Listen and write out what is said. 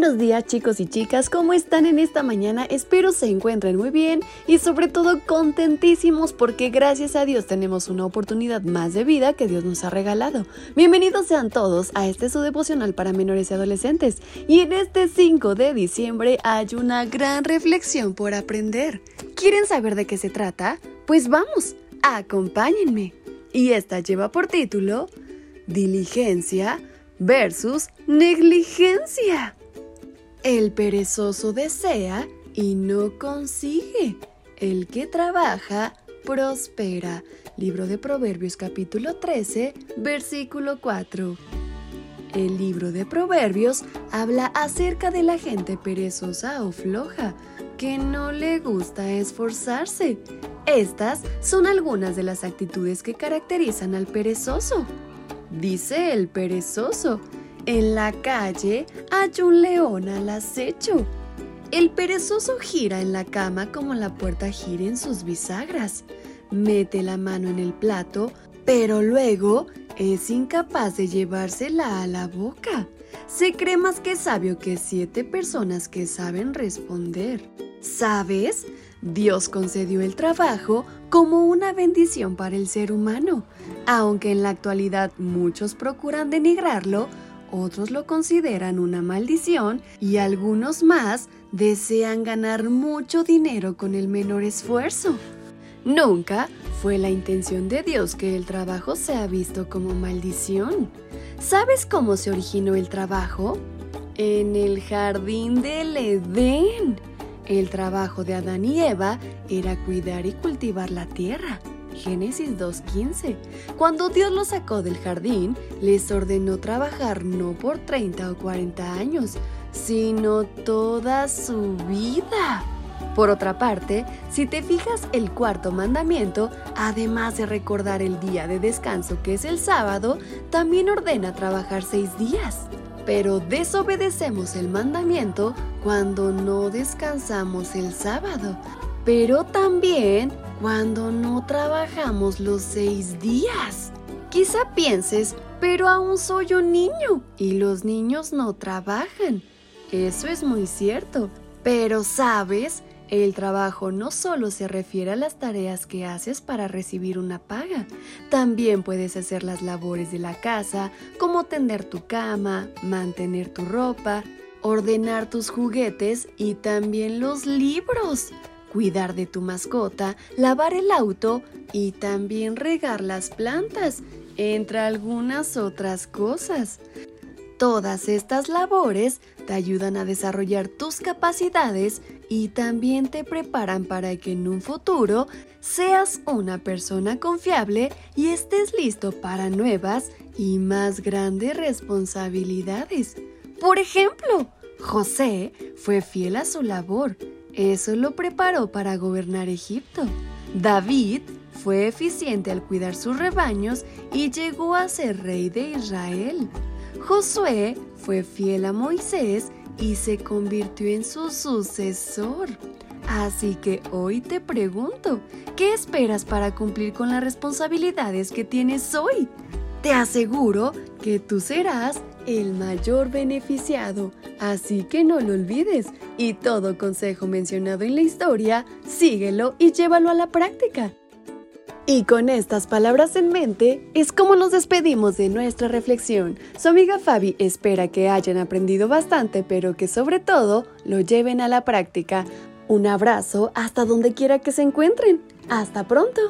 Buenos días chicos y chicas, ¿cómo están en esta mañana? Espero se encuentren muy bien y sobre todo contentísimos porque gracias a Dios tenemos una oportunidad más de vida que Dios nos ha regalado. Bienvenidos sean todos a este su devocional para menores y adolescentes y en este 5 de diciembre hay una gran reflexión por aprender. ¿Quieren saber de qué se trata? Pues vamos, acompáñenme. Y esta lleva por título Diligencia versus negligencia. Perezoso desea y no consigue. El que trabaja prospera. Libro de Proverbios capítulo 13, versículo 4. El libro de Proverbios habla acerca de la gente perezosa o floja, que no le gusta esforzarse. Estas son algunas de las actitudes que caracterizan al perezoso. Dice el perezoso, en la calle hay un león al acecho. El perezoso gira en la cama como la puerta gira en sus bisagras. Mete la mano en el plato, pero luego es incapaz de llevársela a la boca. Se cree más que sabio que siete personas que saben responder. ¿Sabes? Dios concedió el trabajo como una bendición para el ser humano, aunque en la actualidad muchos procuran denigrarlo otros lo consideran una maldición y algunos más desean ganar mucho dinero con el menor esfuerzo. Nunca fue la intención de Dios que el trabajo sea visto como maldición. ¿Sabes cómo se originó el trabajo? En el jardín del Edén. El trabajo de Adán y Eva era cuidar y cultivar la tierra. Génesis 2.15. Cuando Dios los sacó del jardín, les ordenó trabajar no por 30 o 40 años, sino toda su vida. Por otra parte, si te fijas el cuarto mandamiento, además de recordar el día de descanso que es el sábado, también ordena trabajar seis días. Pero desobedecemos el mandamiento cuando no descansamos el sábado. Pero también cuando no trabajamos los seis días. Quizá pienses, pero aún soy un niño y los niños no trabajan. Eso es muy cierto, pero sabes, el trabajo no solo se refiere a las tareas que haces para recibir una paga, también puedes hacer las labores de la casa, como tender tu cama, mantener tu ropa, ordenar tus juguetes y también los libros cuidar de tu mascota, lavar el auto y también regar las plantas, entre algunas otras cosas. Todas estas labores te ayudan a desarrollar tus capacidades y también te preparan para que en un futuro seas una persona confiable y estés listo para nuevas y más grandes responsabilidades. Por ejemplo, José fue fiel a su labor eso lo preparó para gobernar Egipto. David fue eficiente al cuidar sus rebaños y llegó a ser rey de Israel. Josué fue fiel a Moisés y se convirtió en su sucesor. Así que hoy te pregunto, ¿qué esperas para cumplir con las responsabilidades que tienes hoy? Te aseguro que tú serás el mayor beneficiado, así que no lo olvides y todo consejo mencionado en la historia, síguelo y llévalo a la práctica. Y con estas palabras en mente, es como nos despedimos de nuestra reflexión. Su amiga Fabi espera que hayan aprendido bastante, pero que sobre todo lo lleven a la práctica. Un abrazo hasta donde quiera que se encuentren. Hasta pronto.